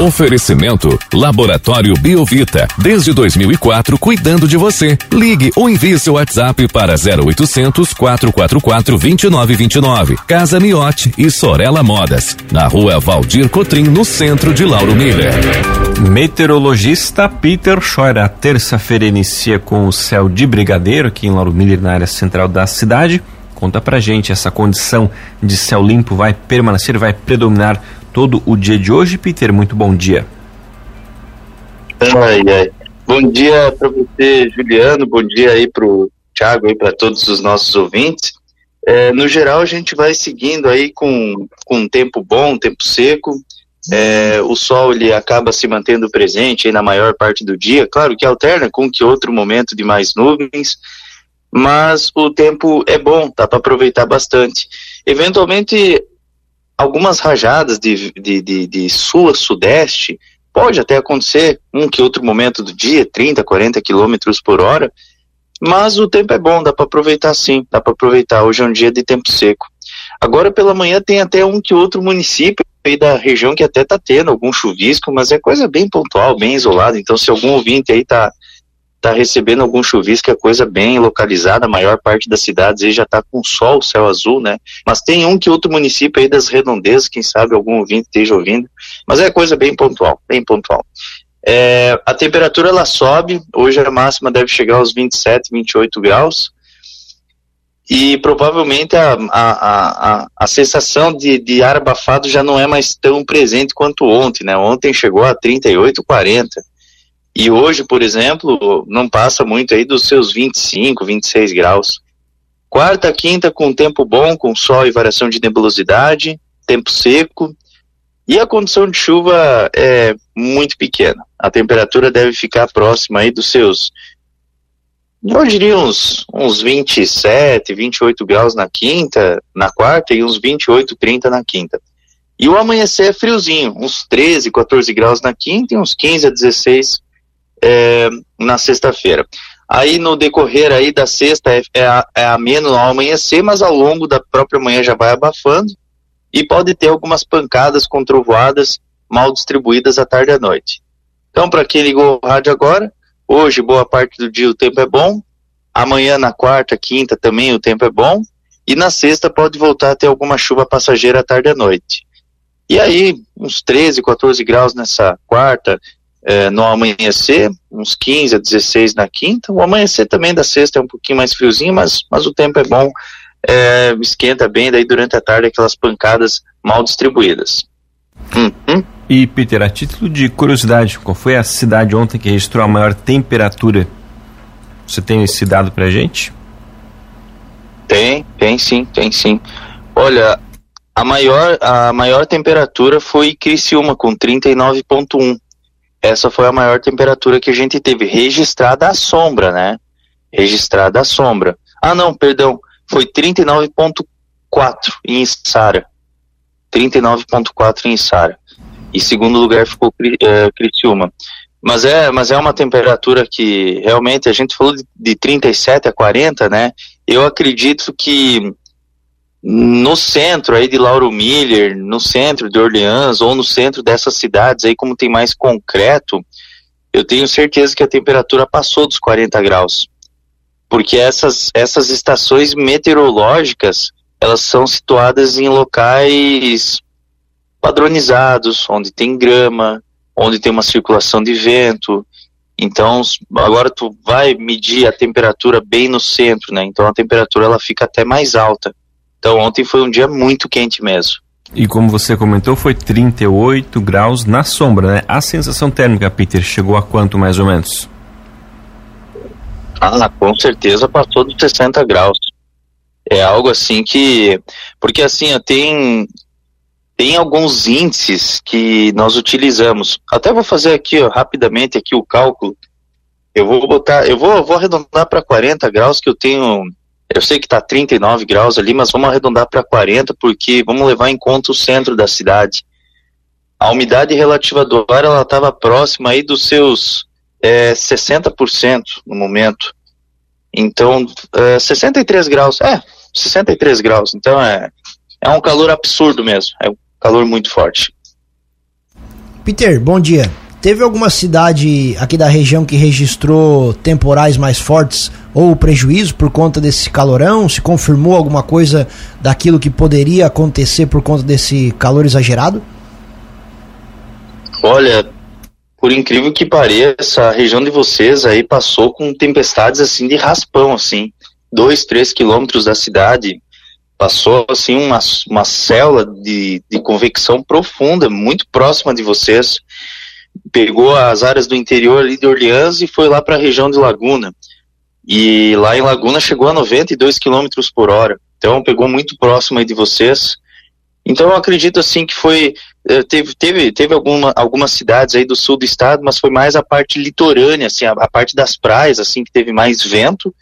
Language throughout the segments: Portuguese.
Oferecimento Laboratório Biovita, desde 2004 cuidando de você. Ligue ou envie seu WhatsApp para 0800 444 2929. Casa Miote e Sorella Modas, na Rua Valdir Cotrim, no centro de Lauro Miller. Meteorologista Peter Scheuer, a terça-feira inicia com o céu de brigadeiro aqui em Lauro Miller, na área central da cidade. Conta pra gente, essa condição de céu limpo vai permanecer, vai predominar todo o dia de hoje. Peter, muito bom dia. Ai, ai. Bom dia para você, Juliano. Bom dia aí para o Thiago e para todos os nossos ouvintes. É, no geral, a gente vai seguindo aí com, com um tempo bom, um tempo seco. É, o sol ele acaba se mantendo presente na maior parte do dia. Claro que alterna com que outro momento de mais nuvens, mas o tempo é bom, dá para aproveitar bastante. Eventualmente, algumas rajadas de, de, de, de sul a sudeste, pode até acontecer um que outro momento do dia, 30, 40 quilômetros por hora, mas o tempo é bom, dá para aproveitar sim, dá para aproveitar. Hoje é um dia de tempo seco. Agora pela manhã tem até um que outro município aí da região que até tá tendo algum chuvisco, mas é coisa bem pontual, bem isolada. Então se algum ouvinte aí tá está recebendo algum chuvisco, é coisa bem localizada, a maior parte das cidades aí já está com sol, céu azul, né? Mas tem um que outro município aí das redondezas, quem sabe algum ouvinte esteja ouvindo, mas é coisa bem pontual, bem pontual. É, a temperatura ela sobe, hoje a máxima deve chegar aos 27, 28 graus, e provavelmente a, a, a, a sensação de, de ar abafado já não é mais tão presente quanto ontem, né? Ontem chegou a 38, 40. E hoje, por exemplo, não passa muito aí dos seus 25, 26 graus. Quarta, quinta com tempo bom, com sol e variação de nebulosidade, tempo seco. E a condição de chuva é muito pequena. A temperatura deve ficar próxima aí dos seus, eu diria uns, uns 27, 28 graus na quinta, na quarta e uns 28, 30 na quinta. E o amanhecer é friozinho, uns 13, 14 graus na quinta e uns 15 a 16 é, na sexta-feira. Aí no decorrer aí da sexta é, é, é ameno ao amanhecer, mas ao longo da própria manhã já vai abafando e pode ter algumas pancadas com trovoadas mal distribuídas à tarde e à noite. Então, para quem ligou o rádio agora, hoje boa parte do dia o tempo é bom, amanhã na quarta, quinta também o tempo é bom, e na sexta pode voltar a ter alguma chuva passageira à tarde e à noite. E aí, uns 13, 14 graus nessa quarta, é, no amanhecer, uns 15 a 16 na quinta. O amanhecer também da sexta é um pouquinho mais friozinho, mas, mas o tempo é bom, é, esquenta bem, daí durante a tarde aquelas pancadas mal distribuídas. Hum, hum. E Peter, a título de curiosidade, qual foi a cidade ontem que registrou a maior temperatura? Você tem esse dado pra gente? Tem, tem sim, tem sim. Olha, a maior, a maior temperatura foi Criciúma, com 39,1 essa foi a maior temperatura que a gente teve registrada à sombra, né? Registrada à sombra. Ah, não, perdão, foi 39.4 em Sara. 39.4 em Sara. E segundo lugar ficou é, Criciúma. Mas é, mas é uma temperatura que realmente a gente falou de, de 37 a 40, né? Eu acredito que no centro aí de Lauro Miller, no centro de Orleans ou no centro dessas cidades aí como tem mais concreto, eu tenho certeza que a temperatura passou dos 40 graus. Porque essas, essas estações meteorológicas, elas são situadas em locais padronizados, onde tem grama, onde tem uma circulação de vento. Então, agora tu vai medir a temperatura bem no centro, né? Então a temperatura ela fica até mais alta. Então ontem foi um dia muito quente mesmo. E como você comentou, foi 38 graus na sombra, né? A sensação térmica, Peter, chegou a quanto mais ou menos? Ah, com certeza passou dos 60 graus. É algo assim que. Porque assim, tem, tem alguns índices que nós utilizamos. Até vou fazer aqui ó, rapidamente aqui o cálculo. Eu vou botar, eu vou, vou arredondar para 40 graus que eu tenho eu sei que está 39 graus ali, mas vamos arredondar para 40, porque vamos levar em conta o centro da cidade. A umidade relativa do ar ela estava próxima aí dos seus é, 60% no momento. Então, é, 63 graus, é, 63 graus. Então é, é um calor absurdo mesmo, é um calor muito forte. Peter, bom dia. Teve alguma cidade aqui da região que registrou temporais mais fortes ou prejuízo por conta desse calorão? Se confirmou alguma coisa daquilo que poderia acontecer por conta desse calor exagerado? Olha, por incrível que pareça, a região de vocês aí passou com tempestades assim de raspão, assim, dois, três quilômetros da cidade, passou assim uma, uma célula de, de convecção profunda, muito próxima de vocês, pegou as áreas do interior ali de Orleans e foi lá para a região de Laguna. E lá em Laguna chegou a 92 km por hora. Então pegou muito próximo aí de vocês. Então eu acredito assim que foi eh, teve teve teve alguma, algumas cidades aí do sul do estado, mas foi mais a parte litorânea, assim, a, a parte das praias assim que teve mais vento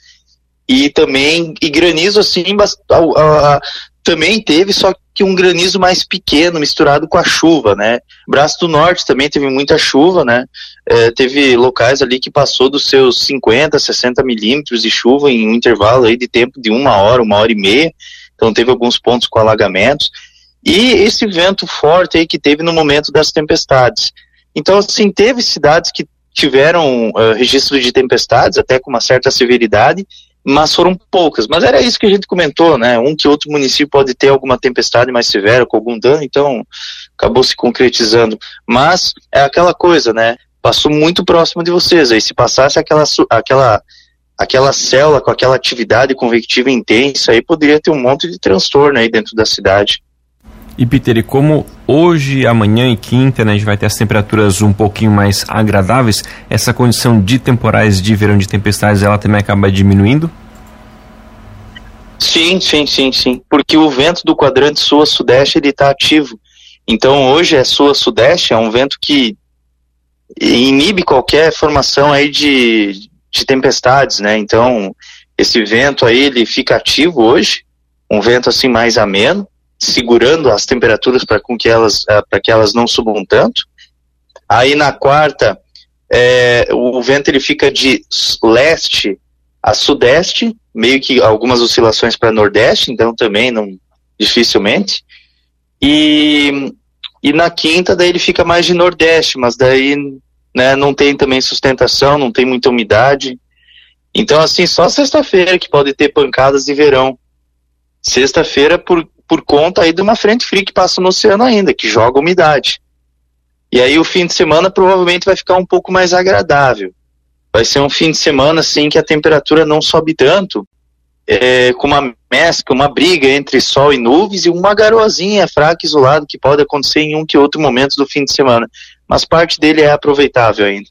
e também e granizo assim a, a, também teve só que um granizo mais pequeno misturado com a chuva, né? Braço do Norte também teve muita chuva, né? É, teve locais ali que passou dos seus 50, 60 milímetros de chuva em um intervalo aí de tempo de uma hora, uma hora e meia. Então teve alguns pontos com alagamentos. E esse vento forte aí que teve no momento das tempestades. Então, assim, teve cidades que tiveram uh, registro de tempestades, até com uma certa severidade, mas foram poucas. Mas era isso que a gente comentou, né? Um que outro município pode ter alguma tempestade mais severa, com algum dano, então acabou se concretizando. Mas é aquela coisa, né? Passou muito próximo de vocês. Aí se passasse aquela, aquela, aquela célula com aquela atividade convectiva intensa, aí poderia ter um monte de transtorno aí dentro da cidade. E Peter, e como hoje, amanhã e quinta, né, a gente vai ter as temperaturas um pouquinho mais agradáveis, essa condição de temporais de verão de tempestades, ela também acaba diminuindo? Sim, sim, sim, sim. Porque o vento do quadrante sul-sudeste ele está ativo. Então hoje é sul-sudeste, é um vento que inibe qualquer formação aí de, de tempestades, né? Então esse vento aí ele fica ativo hoje, um vento assim mais ameno segurando as temperaturas para que elas uh, para que elas não subam tanto. Aí na quarta é, o vento ele fica de leste a sudeste, meio que algumas oscilações para nordeste, então também não dificilmente. E e na quinta daí ele fica mais de nordeste, mas daí né, não tem também sustentação, não tem muita umidade. Então assim, só sexta-feira que pode ter pancadas de verão. Sexta-feira por por conta aí de uma frente fria que passa no oceano ainda, que joga umidade. E aí o fim de semana provavelmente vai ficar um pouco mais agradável. Vai ser um fim de semana assim que a temperatura não sobe tanto, é, com uma mescla, uma briga entre sol e nuvens e uma garoazinha fraca isolada que pode acontecer em um que outro momento do fim de semana. Mas parte dele é aproveitável ainda.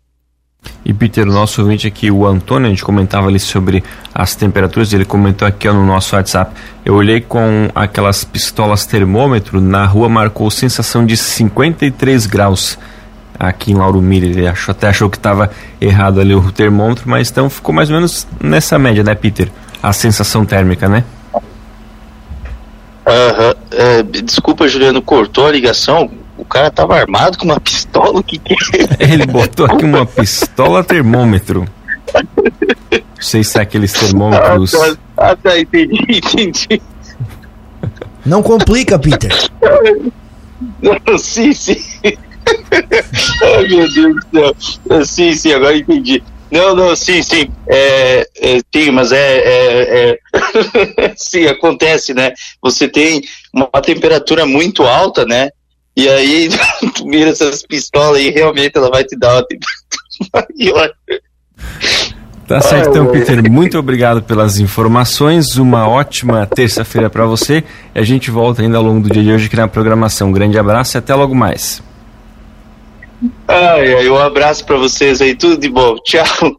E Peter, o nosso ouvinte aqui, o Antônio, a gente comentava ali sobre as temperaturas, ele comentou aqui ó, no nosso WhatsApp. Eu olhei com aquelas pistolas termômetro, na rua marcou sensação de 53 graus aqui em Lauro Miller. Ele achou, até achou que estava errado ali o termômetro, mas então ficou mais ou menos nessa média, né, Peter? A sensação térmica, né? Uhum. É, desculpa, Juliano, cortou a ligação o cara tava armado com uma pistola, o que que é? Ele botou aqui uma pistola termômetro. Não sei se é aqueles termômetros. Ah, tá, tá entendi, entendi. Não complica, Peter. Não, sim, sim. Ai, meu Deus do céu. Sim, sim, agora entendi. Não, não, sim, sim. É, é, sim, mas é, é, é sim, acontece, né? Você tem uma temperatura muito alta, né? E aí, tu mira essas pistolas e realmente ela vai te dar uma temperatura maior. Tá certo, então, Peter. Muito obrigado pelas informações. Uma ótima terça-feira para você. E a gente volta ainda ao longo do dia de hoje aqui na programação. Um grande abraço e até logo mais. Ai, ai, um abraço para vocês aí. Tudo de bom. Tchau.